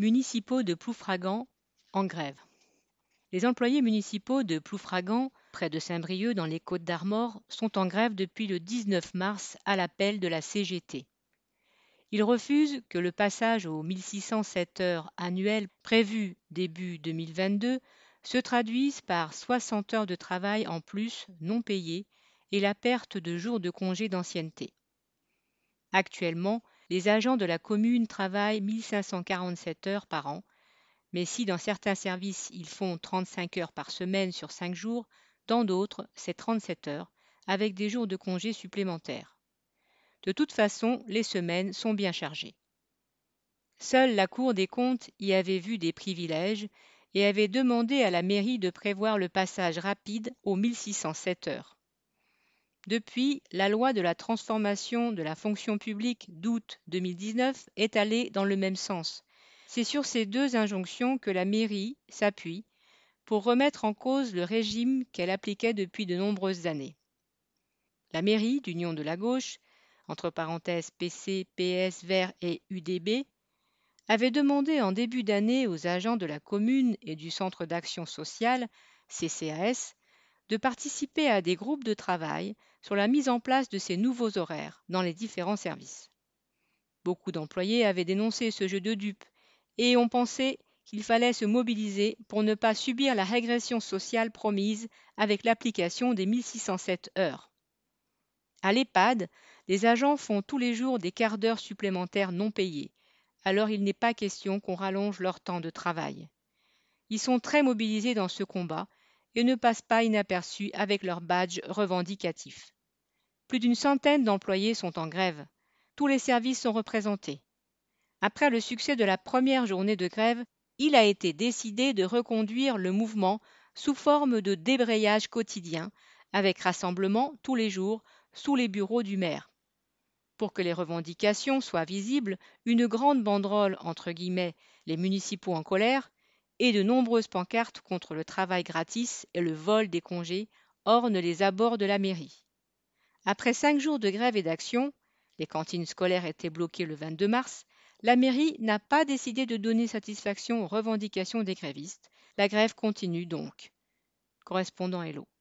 municipaux de Ploufragan en grève. Les employés municipaux de Ploufragan, près de Saint-Brieuc dans les Côtes d'Armor, sont en grève depuis le 19 mars à l'appel de la CGT. Ils refusent que le passage aux 1607 heures annuelles prévu début 2022 se traduise par 60 heures de travail en plus non payées et la perte de jours de congé d'ancienneté. Actuellement, les agents de la commune travaillent 1547 heures par an, mais si dans certains services ils font 35 heures par semaine sur 5 jours, dans d'autres c'est 37 heures, avec des jours de congé supplémentaires. De toute façon, les semaines sont bien chargées. Seule la Cour des comptes y avait vu des privilèges et avait demandé à la mairie de prévoir le passage rapide aux 1607 heures. Depuis, la loi de la transformation de la fonction publique d'août 2019 est allée dans le même sens. C'est sur ces deux injonctions que la mairie s'appuie pour remettre en cause le régime qu'elle appliquait depuis de nombreuses années. La mairie d'Union de la gauche entre parenthèses PC, PS, Vert et UDB, avait demandé en début d'année aux agents de la commune et du Centre d'action sociale, CCAS, de participer à des groupes de travail sur la mise en place de ces nouveaux horaires dans les différents services. Beaucoup d'employés avaient dénoncé ce jeu de dupes et ont pensé qu'il fallait se mobiliser pour ne pas subir la régression sociale promise avec l'application des 1607 heures. À l'EHPAD, les agents font tous les jours des quarts d'heure supplémentaires non payés, alors il n'est pas question qu'on rallonge leur temps de travail. Ils sont très mobilisés dans ce combat et ne passent pas inaperçus avec leur badge revendicatif. Plus d'une centaine d'employés sont en grève. Tous les services sont représentés. Après le succès de la première journée de grève, il a été décidé de reconduire le mouvement sous forme de débrayage quotidien, avec rassemblement tous les jours sous les bureaux du maire. Pour que les revendications soient visibles, une grande banderole entre guillemets les municipaux en colère et de nombreuses pancartes contre le travail gratis et le vol des congés ornent les abords de la mairie. Après cinq jours de grève et d'action, les cantines scolaires étaient bloquées le 22 mars, la mairie n'a pas décidé de donner satisfaction aux revendications des grévistes. La grève continue donc. Correspondant Hello.